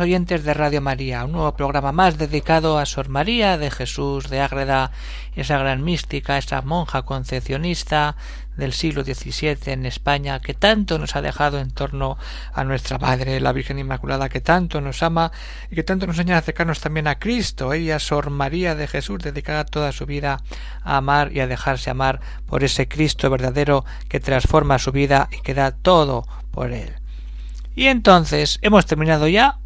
Oyentes de Radio María, un nuevo programa más dedicado a Sor María de Jesús de Ágreda, esa gran mística, esa monja concepcionista del siglo XVII en España, que tanto nos ha dejado en torno a nuestra Madre, la Virgen Inmaculada, que tanto nos ama y que tanto nos enseña a acercarnos también a Cristo. Ella, Sor María de Jesús, dedicada toda su vida a amar y a dejarse amar por ese Cristo verdadero que transforma su vida y que da todo por él. Y entonces hemos terminado ya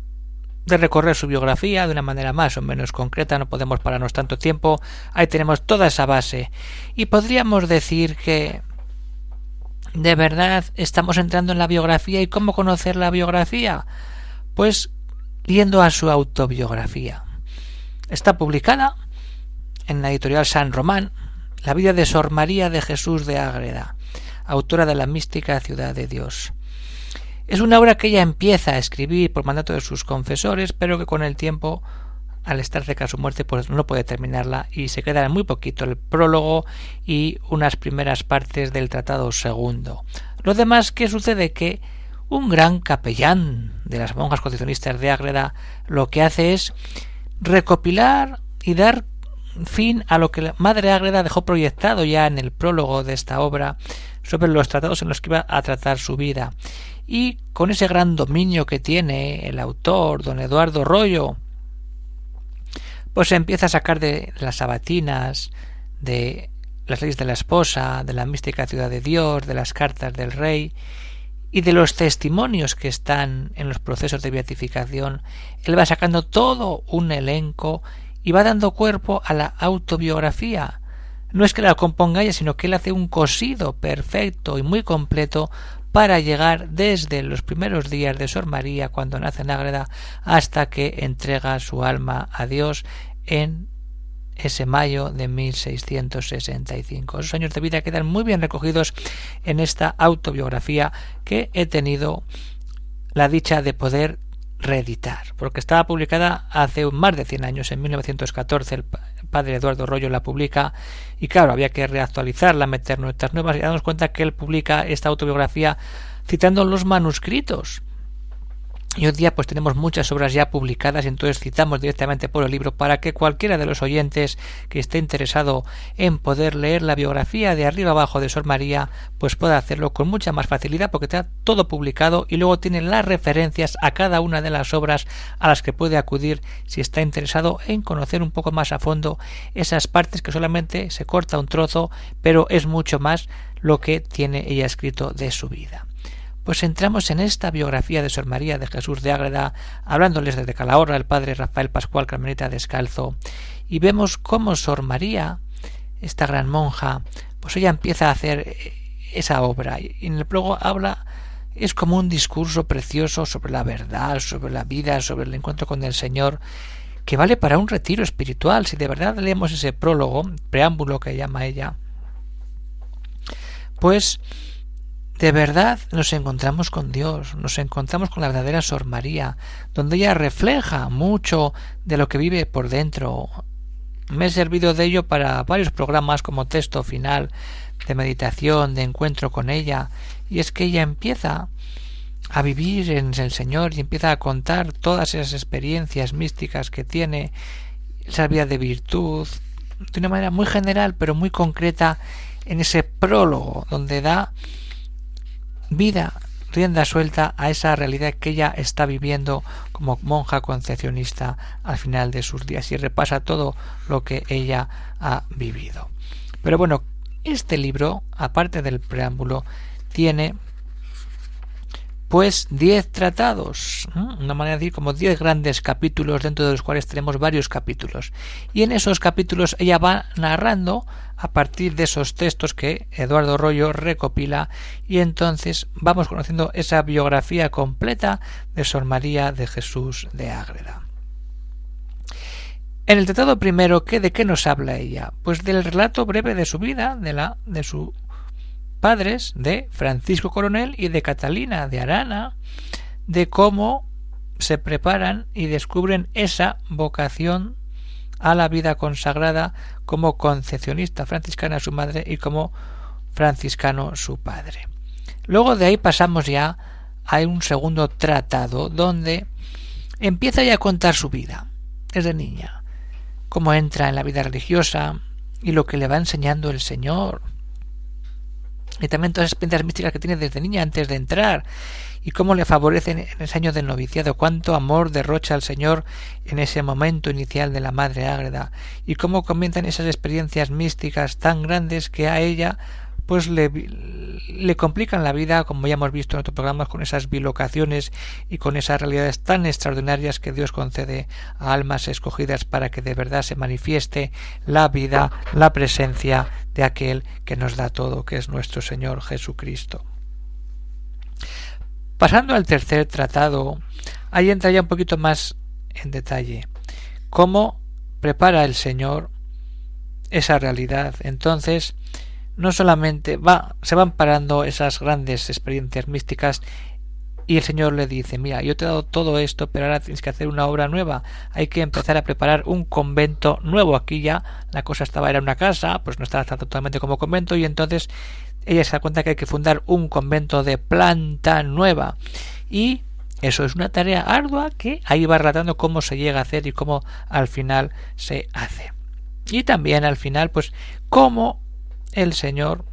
de recorrer su biografía de una manera más o menos concreta, no podemos pararnos tanto tiempo, ahí tenemos toda esa base. Y podríamos decir que de verdad estamos entrando en la biografía y cómo conocer la biografía? Pues yendo a su autobiografía. Está publicada en la editorial San Román, La vida de Sor María de Jesús de Ágreda, autora de la mística Ciudad de Dios. Es una obra que ella empieza a escribir por mandato de sus confesores, pero que con el tiempo, al estar cerca de su muerte, pues no puede terminarla y se queda en muy poquito el prólogo y unas primeras partes del tratado segundo. Lo demás que sucede que un gran capellán de las monjas concepcionistas de Ágreda lo que hace es recopilar y dar fin a lo que la madre Ágreda dejó proyectado ya en el prólogo de esta obra sobre los tratados en los que iba a tratar su vida y con ese gran dominio que tiene el autor, don Eduardo Rollo, pues se empieza a sacar de las sabatinas, de las leyes de la esposa, de la mística ciudad de Dios, de las cartas del rey y de los testimonios que están en los procesos de beatificación, él va sacando todo un elenco y va dando cuerpo a la autobiografía. No es que la componga ella, sino que él hace un cosido perfecto y muy completo para llegar desde los primeros días de Sor María cuando nace en Ágreda hasta que entrega su alma a Dios en ese mayo de 1665. Esos años de vida quedan muy bien recogidos en esta autobiografía que he tenido la dicha de poder reeditar, porque estaba publicada hace más de 100 años, en 1914 el padre Eduardo Rollo la publica y claro, había que reactualizarla, meter nuestras nuevas y darnos cuenta que él publica esta autobiografía citando los manuscritos y hoy día pues tenemos muchas obras ya publicadas entonces citamos directamente por el libro para que cualquiera de los oyentes que esté interesado en poder leer la biografía de arriba abajo de Sor María pues pueda hacerlo con mucha más facilidad porque está todo publicado y luego tiene las referencias a cada una de las obras a las que puede acudir si está interesado en conocer un poco más a fondo esas partes que solamente se corta un trozo pero es mucho más lo que tiene ella escrito de su vida pues entramos en esta biografía de Sor María de Jesús de Ágreda, hablándoles desde Calahorra el padre Rafael Pascual Carmelita Descalzo, y vemos cómo Sor María, esta gran monja, pues ella empieza a hacer esa obra, y en el prólogo habla es como un discurso precioso sobre la verdad, sobre la vida, sobre el encuentro con el Señor, que vale para un retiro espiritual. Si de verdad leemos ese prólogo, preámbulo que llama ella, pues de verdad nos encontramos con Dios, nos encontramos con la verdadera Sor María, donde ella refleja mucho de lo que vive por dentro. Me he servido de ello para varios programas como texto final de meditación, de encuentro con ella, y es que ella empieza a vivir en el Señor y empieza a contar todas esas experiencias místicas que tiene, esa vida de virtud, de una manera muy general pero muy concreta en ese prólogo donde da vida rienda suelta a esa realidad que ella está viviendo como monja concepcionista al final de sus días y repasa todo lo que ella ha vivido. Pero bueno, este libro, aparte del preámbulo, tiene pues diez tratados, una manera de decir como diez grandes capítulos dentro de los cuales tenemos varios capítulos. Y en esos capítulos ella va narrando a partir de esos textos que Eduardo Rollo recopila y entonces vamos conociendo esa biografía completa de Sor María de Jesús de Ágreda. En el tratado primero, ¿qué, ¿de qué nos habla ella? Pues del relato breve de su vida, de la de su padres de Francisco Coronel y de Catalina de Arana, de cómo se preparan y descubren esa vocación a la vida consagrada como concepcionista franciscana su madre y como franciscano su padre. Luego de ahí pasamos ya a un segundo tratado donde empieza ya a contar su vida. Desde niña, cómo entra en la vida religiosa y lo que le va enseñando el Señor, y también todas las experiencias místicas que tiene desde niña antes de entrar. Y cómo le favorecen en ese año del noviciado, cuánto amor derrocha el Señor en ese momento inicial de la Madre Ágreda. Y cómo comienzan esas experiencias místicas tan grandes que a ella pues le, le complican la vida, como ya hemos visto en otros programas, con esas bilocaciones y con esas realidades tan extraordinarias que Dios concede a almas escogidas para que de verdad se manifieste la vida, la presencia de aquel que nos da todo, que es nuestro Señor Jesucristo. Pasando al tercer tratado, ahí entra ya un poquito más en detalle. ¿Cómo prepara el Señor esa realidad? Entonces, no solamente va, se van parando esas grandes experiencias místicas y el Señor le dice, mira, yo te he dado todo esto, pero ahora tienes que hacer una obra nueva. Hay que empezar a preparar un convento nuevo. Aquí ya la cosa estaba, era una casa, pues no estaba totalmente como convento, y entonces ella se da cuenta que hay que fundar un convento de planta nueva. Y eso es una tarea ardua que ahí va relatando cómo se llega a hacer y cómo al final se hace. Y también al final, pues, cómo el Señor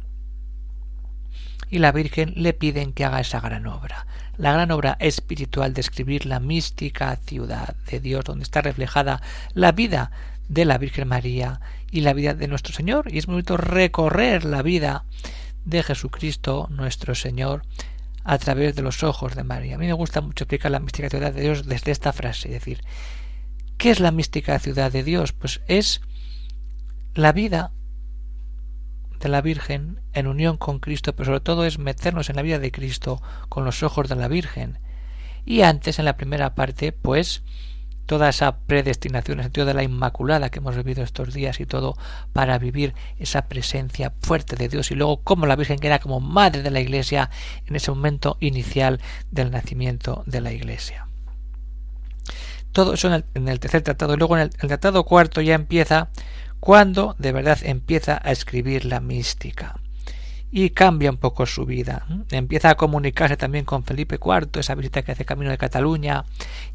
y la Virgen le piden que haga esa gran obra, la gran obra espiritual de escribir la mística ciudad de Dios, donde está reflejada la vida de la Virgen María y la vida de nuestro Señor. Y es muy bonito recorrer la vida de Jesucristo, nuestro Señor, a través de los ojos de María. A mí me gusta mucho explicar la mística ciudad de Dios desde esta frase, es decir, ¿qué es la mística ciudad de Dios? Pues es la vida de la Virgen en unión con Cristo, pero sobre todo es meternos en la vida de Cristo con los ojos de la Virgen. Y antes, en la primera parte, pues toda esa predestinación, en el sentido de la Inmaculada que hemos vivido estos días y todo, para vivir esa presencia fuerte de Dios y luego como la Virgen que era como madre de la Iglesia en ese momento inicial del nacimiento de la Iglesia. Todo eso en el, tercer tratado. Y luego en el tratado cuarto ya empieza cuando de verdad empieza a escribir la mística y cambia un poco su vida. Empieza a comunicarse también con Felipe IV, esa visita que hace camino de Cataluña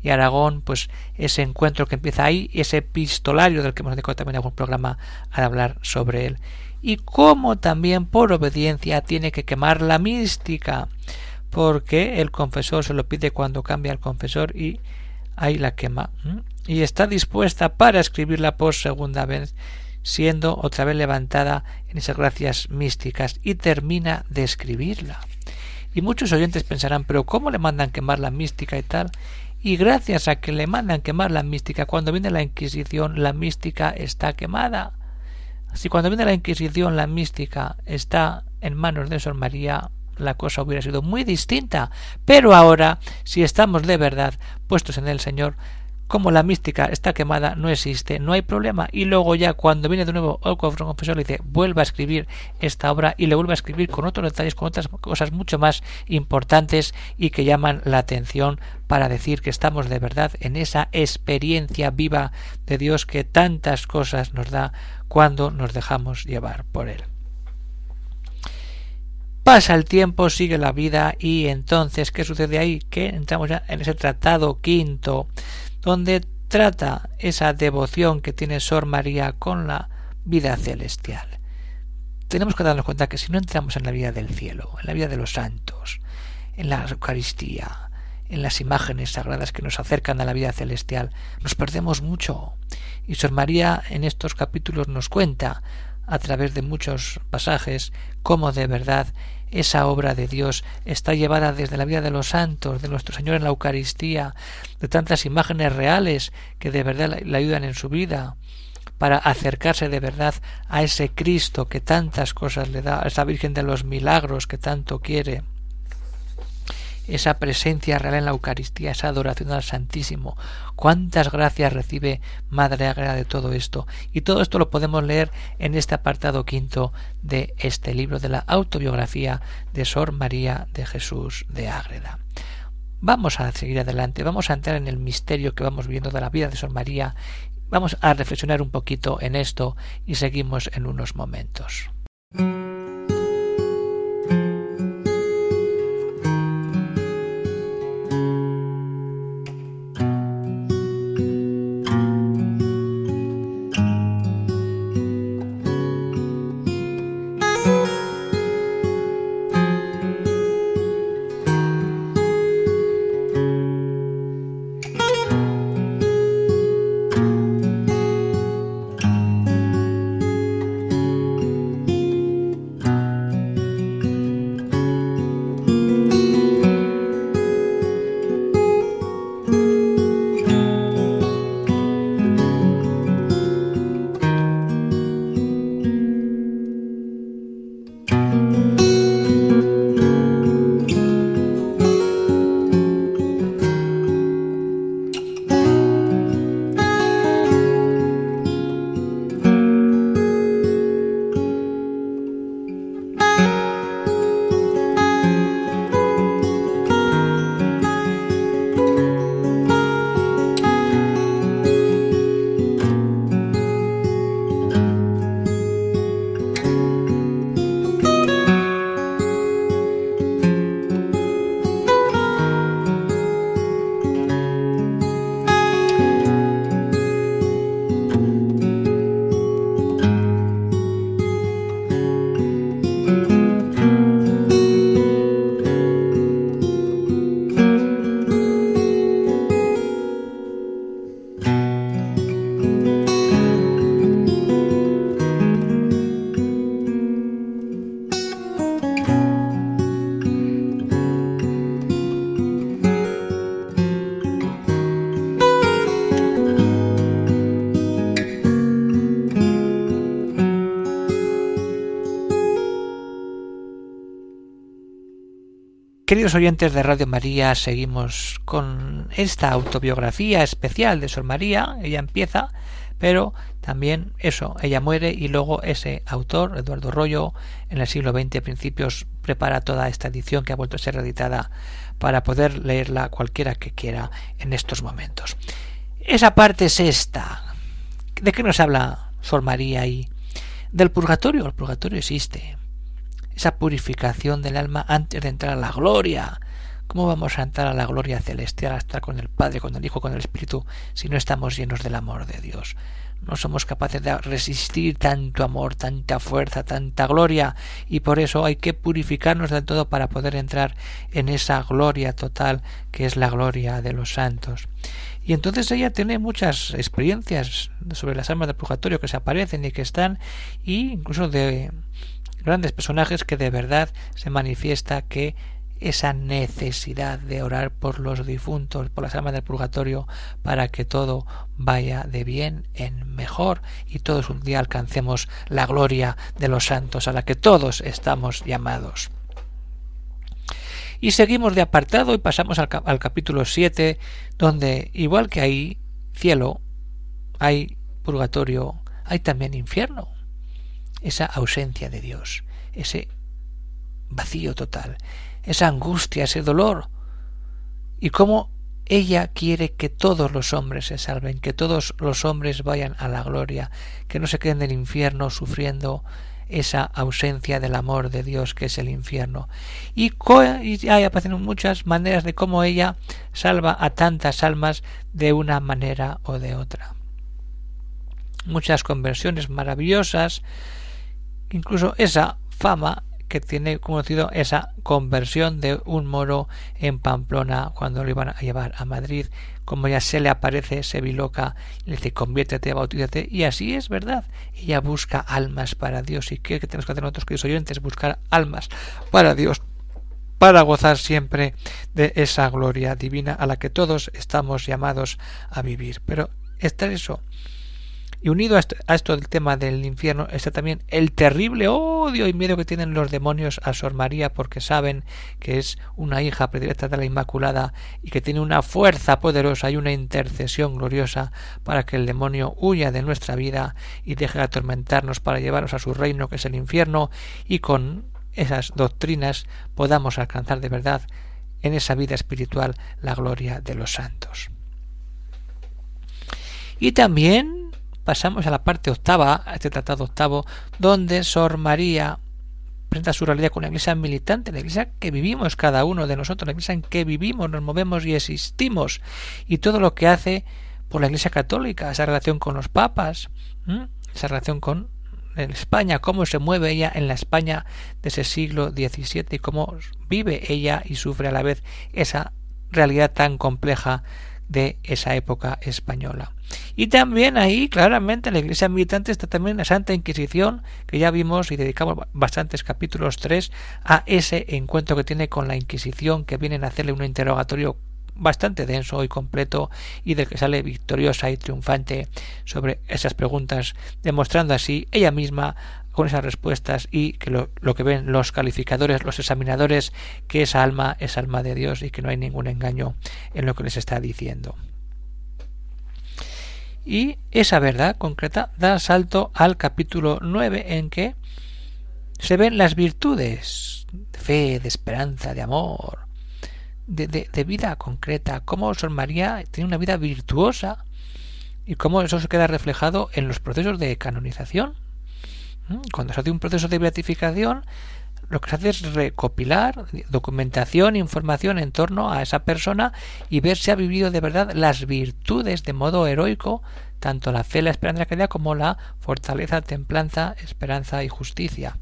y Aragón, pues ese encuentro que empieza ahí, ese epistolario del que hemos dedicado también algún programa a hablar sobre él. Y cómo también por obediencia tiene que quemar la mística, porque el confesor se lo pide cuando cambia el confesor y ahí la quema y está dispuesta para escribirla por segunda vez, siendo otra vez levantada en esas gracias místicas y termina de escribirla. Y muchos oyentes pensarán, pero ¿cómo le mandan quemar la mística y tal? Y gracias a que le mandan quemar la mística, cuando viene la Inquisición, la mística está quemada. Si cuando viene la Inquisición la mística está en manos de Sor María, la cosa hubiera sido muy distinta. Pero ahora, si estamos de verdad puestos en el Señor, como la mística está quemada, no existe, no hay problema. Y luego ya cuando viene de nuevo el confesor le dice, vuelva a escribir esta obra y le vuelve a escribir con otros detalles, con otras cosas mucho más importantes y que llaman la atención para decir que estamos de verdad en esa experiencia viva de Dios que tantas cosas nos da cuando nos dejamos llevar por Él. Pasa el tiempo, sigue la vida y entonces, ¿qué sucede ahí? Que entramos ya en ese tratado quinto donde trata esa devoción que tiene Sor María con la vida celestial. Tenemos que darnos cuenta que si no entramos en la vida del cielo, en la vida de los santos, en la Eucaristía, en las imágenes sagradas que nos acercan a la vida celestial, nos perdemos mucho. Y Sor María en estos capítulos nos cuenta a través de muchos pasajes cómo de verdad esa obra de Dios está llevada desde la vida de los santos, de nuestro Señor en la Eucaristía, de tantas imágenes reales que de verdad le ayudan en su vida, para acercarse de verdad a ese Cristo que tantas cosas le da, a esa Virgen de los milagros que tanto quiere esa presencia real en la Eucaristía, esa adoración al Santísimo. Cuántas gracias recibe Madre Ágreda de todo esto. Y todo esto lo podemos leer en este apartado quinto de este libro de la autobiografía de Sor María de Jesús de Ágreda. Vamos a seguir adelante, vamos a entrar en el misterio que vamos viendo de la vida de Sor María, vamos a reflexionar un poquito en esto y seguimos en unos momentos. Queridos oyentes de Radio María, seguimos con esta autobiografía especial de Sor María. Ella empieza, pero también eso, ella muere y luego ese autor, Eduardo Rollo, en el siglo XX principios prepara toda esta edición que ha vuelto a ser editada para poder leerla cualquiera que quiera en estos momentos. Esa parte es esta. ¿De qué nos habla Sor María ahí? Del purgatorio. El purgatorio existe esa purificación del alma antes de entrar a la gloria. ¿Cómo vamos a entrar a la gloria celestial, a estar con el Padre, con el Hijo, con el Espíritu, si no estamos llenos del amor de Dios? No somos capaces de resistir tanto amor, tanta fuerza, tanta gloria, y por eso hay que purificarnos del todo para poder entrar en esa gloria total que es la gloria de los santos. Y entonces ella tiene muchas experiencias sobre las almas del purgatorio que se aparecen y que están, y incluso de grandes personajes que de verdad se manifiesta que esa necesidad de orar por los difuntos, por las almas del purgatorio, para que todo vaya de bien en mejor y todos un día alcancemos la gloria de los santos a la que todos estamos llamados. Y seguimos de apartado y pasamos al, capítulo 7, donde igual que hay cielo, hay purgatorio, hay también infierno esa ausencia de Dios, ese vacío total, esa angustia, ese dolor, y cómo ella quiere que todos los hombres se salven, que todos los hombres vayan a la gloria, que no se queden en el infierno sufriendo esa ausencia del amor de Dios que es el infierno. Y, y hay aparecen muchas maneras de cómo ella salva a tantas almas de una manera o de otra. Muchas conversiones maravillosas, incluso esa fama que tiene conocido esa conversión de un moro en Pamplona cuando lo iban a llevar a Madrid, como ya se le aparece, se biloca, le dice conviértete, bautízate, y así es verdad. Ella busca almas para Dios. ¿Y qué tenemos que hacer nosotros, queridos oyentes? Buscar almas para Dios, para gozar siempre de esa gloria divina a la que todos estamos llamados a vivir. Pero está eso. Y unido a esto, del tema del infierno está también el terrible odio y miedo que tienen los demonios a Sor María porque saben que es una hija predilecta de la Inmaculada y que tiene una fuerza poderosa y una intercesión gloriosa para que el demonio huya de nuestra vida y deje de atormentarnos para llevarnos a su reino que es el infierno y con esas doctrinas podamos alcanzar de verdad en esa vida espiritual la gloria de los santos. Y también pasamos a la parte octava, a este tratado octavo, donde Sor María presenta su realidad con la iglesia militante, la iglesia que vivimos cada uno de nosotros, la iglesia en que vivimos, nos movemos y existimos, y todo lo que hace por la iglesia católica, esa relación con los papas, esa relación con España, cómo se mueve ella en la España de ese siglo XVII y cómo vive ella y sufre a la vez esa realidad tan compleja de esa época española. Y también ahí, claramente, la Iglesia militante está también la Santa Inquisición, que ya vimos y dedicamos bastantes capítulos 3 a ese encuentro que tiene con la Inquisición, que vienen a hacerle un interrogatorio bastante denso y completo y del que sale victoriosa y triunfante sobre esas preguntas, demostrando así ella misma con esas respuestas y que lo, que ven los calificadores, los examinadores, que esa alma es alma de Dios y que no hay ningún engaño en lo que les está diciendo. Y esa verdad concreta da salto al capítulo 9 en que se ven las virtudes de fe, de esperanza, de amor, de, de, vida concreta, cómo Sor María tiene una vida virtuosa y cómo eso se queda reflejado en los procesos de canonización. Cuando se hace un proceso de beatificación, lo que se hace es recopilar documentación, información en torno a esa persona y ver si ha vivido de verdad las virtudes de modo heroico, tanto la fe, la esperanza, la caridad como la fortaleza, templanza, esperanza y justicia.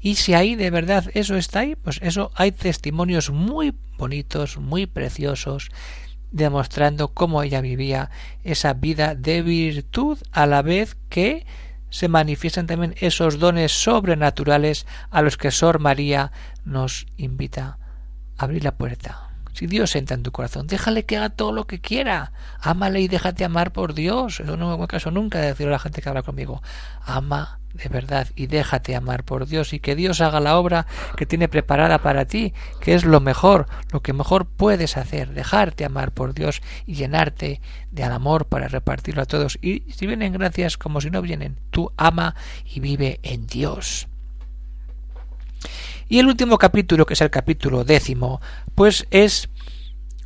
Y si ahí de verdad eso está ahí, pues eso hay testimonios muy bonitos, muy preciosos, demostrando cómo ella vivía esa vida de virtud a la vez que se manifiestan también esos dones sobrenaturales a los que Sor María nos invita a abrir la puerta. Si Dios entra en tu corazón, déjale que haga todo lo que quiera. Ámale y déjate amar por Dios. Eso no me caso nunca de decirle a la gente que habla conmigo. Ama de verdad y déjate amar por Dios y que Dios haga la obra que tiene preparada para ti, que es lo mejor, lo que mejor puedes hacer, dejarte amar por Dios y llenarte de amor para repartirlo a todos. Y si vienen gracias como si no vienen, tú ama y vive en Dios. Y el último capítulo, que es el capítulo décimo, pues es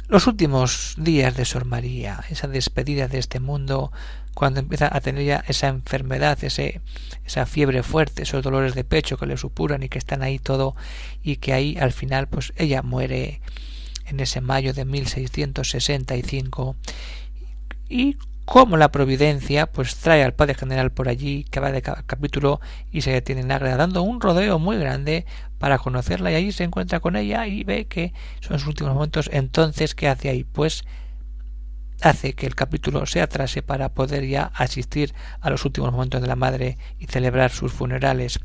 los últimos días de Sor María, esa despedida de este mundo, cuando empieza a tener ya esa enfermedad, ese, esa fiebre fuerte, esos dolores de pecho que le supuran y que están ahí todo, y que ahí al final pues ella muere en ese mayo de 1665 y como la providencia pues trae al padre general por allí que va de capítulo y se detiene en Ágreda dando un rodeo muy grande para conocerla y ahí se encuentra con ella y ve que son sus últimos momentos entonces ¿qué hace ahí? pues hace que el capítulo se atrase para poder ya asistir a los últimos momentos de la madre y celebrar sus funerales.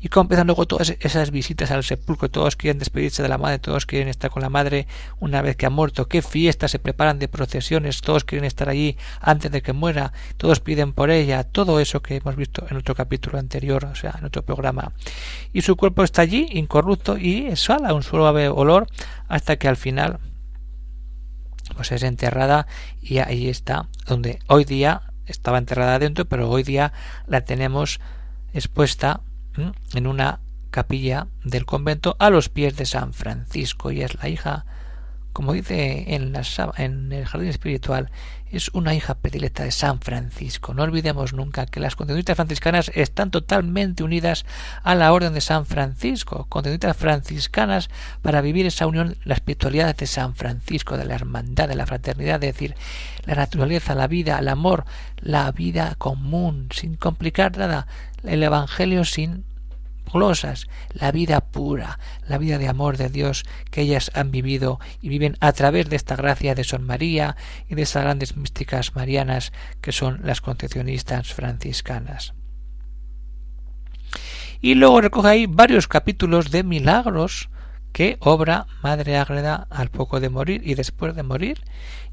Y como empiezan luego todas esas visitas al sepulcro, todos quieren despedirse de la madre, todos quieren estar con la madre una vez que ha muerto, qué fiestas se preparan de procesiones, todos quieren estar allí antes de que muera, todos piden por ella, todo eso que hemos visto en otro capítulo anterior, o sea, en otro programa. Y su cuerpo está allí, incorrupto, y exhala un suave olor hasta que al final pues es enterrada y ahí está, donde hoy día estaba enterrada adentro, pero hoy día la tenemos expuesta en una capilla del convento a los pies de San Francisco y es la hija como dice en, la, en el jardín espiritual, es una hija predilecta de San Francisco. No olvidemos nunca que las contenditas franciscanas están totalmente unidas a la orden de San Francisco, contenditas franciscanas para vivir esa unión, la espiritualidad de San Francisco, de la hermandad, de la fraternidad, es decir, la naturaleza, la vida, el amor, la vida común, sin complicar nada, el Evangelio sin glosas, la vida pura, la vida de amor de Dios que ellas han vivido y viven a través de esta gracia de Son María y de estas grandes místicas marianas que son las concepcionistas franciscanas. Y luego recoge ahí varios capítulos de milagros que obra Madre Ágreda al poco de morir y después de morir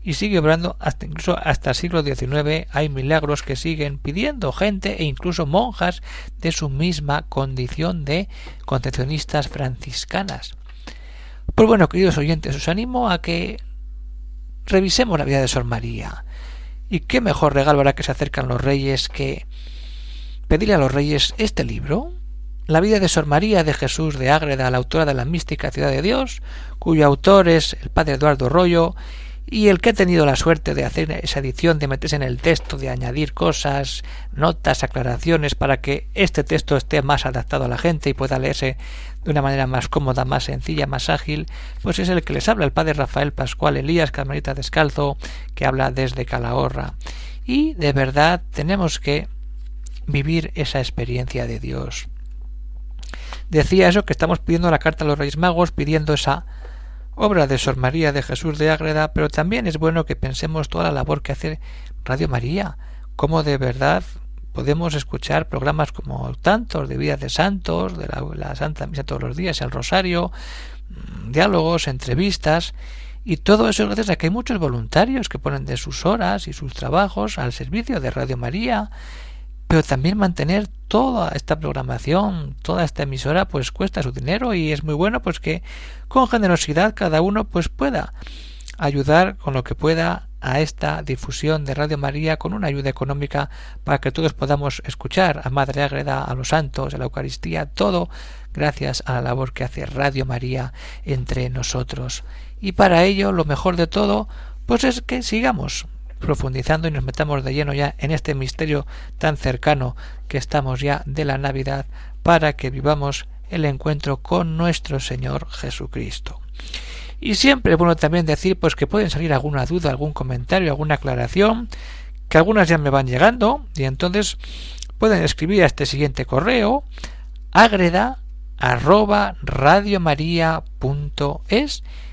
y sigue obrando hasta incluso hasta el siglo XIX hay milagros que siguen pidiendo gente e incluso monjas de su misma condición de concepcionistas franciscanas. Pues bueno, queridos oyentes, os animo a que revisemos la vida de Sor María. Y qué mejor regalo hará que se acercan los reyes que pedirle a los reyes este libro, la vida de Sor María de Jesús de Ágreda, la autora de la mística Ciudad de Dios, cuyo autor es el padre Eduardo Rollo, y el que ha tenido la suerte de hacer esa edición, de meterse en el texto, de añadir cosas, notas, aclaraciones, para que este texto esté más adaptado a la gente y pueda leerse de una manera más cómoda, más sencilla, más ágil, pues es el que les habla el padre Rafael Pascual Elías Carmelita Descalzo, que habla desde Calahorra. Y de verdad tenemos que vivir esa experiencia de Dios decía eso que estamos pidiendo la carta a los Reyes Magos, pidiendo esa obra de Sor María de Jesús de Ágreda, pero también es bueno que pensemos toda la labor que hace Radio María, cómo de verdad podemos escuchar programas como tantos de vida de santos, de la, la Santa Misa todos los días, el Rosario, mm, diálogos, entrevistas, y todo eso gracias a que hay muchos voluntarios que ponen de sus horas y sus trabajos al servicio de Radio María pero también mantener toda esta programación, toda esta emisora, pues cuesta su dinero y es muy bueno pues que con generosidad cada uno pues pueda ayudar con lo que pueda a esta difusión de Radio María con una ayuda económica para que todos podamos escuchar a Madre Agreda, a los santos, a la Eucaristía, todo gracias a la labor que hace Radio María entre nosotros. Y para ello, lo mejor de todo, pues es que sigamos profundizando y nos metamos de lleno ya en este misterio tan cercano que estamos ya de la Navidad para que vivamos el encuentro con nuestro Señor Jesucristo. Y siempre es bueno también decir pues que pueden salir alguna duda, algún comentario, alguna aclaración, que algunas ya me van llegando y entonces pueden escribir a este siguiente correo agreda arroba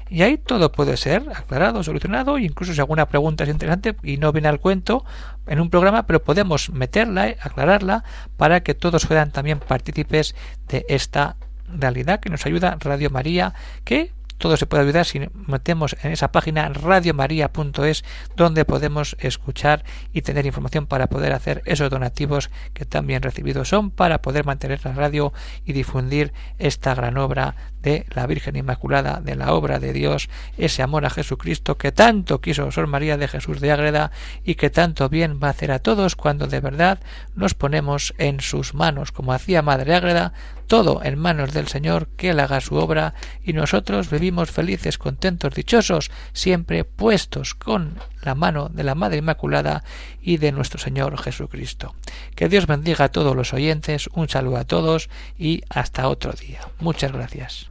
y ahí todo puede ser aclarado, solucionado, incluso si alguna pregunta es interesante y no viene al cuento en un programa, pero podemos meterla, aclararla, para que todos puedan también partícipes de esta realidad que nos ayuda Radio María, que todo se puede ayudar si metemos en esa página radiomaria.es donde podemos escuchar y tener información para poder hacer esos donativos que también recibidos son para poder mantener la radio y difundir esta gran obra de la Virgen Inmaculada, de la obra de Dios, ese amor a Jesucristo que tanto quiso Sor María de Jesús de Ágreda y que tanto bien va a hacer a todos cuando de verdad nos ponemos en sus manos, como hacía Madre Ágreda, todo en manos del Señor, que Él haga su obra y nosotros vivimos felices, contentos, dichosos, siempre puestos con la mano de la Madre Inmaculada y de nuestro Señor Jesucristo. Que Dios bendiga a todos los oyentes, un saludo a todos y hasta otro día. Muchas gracias.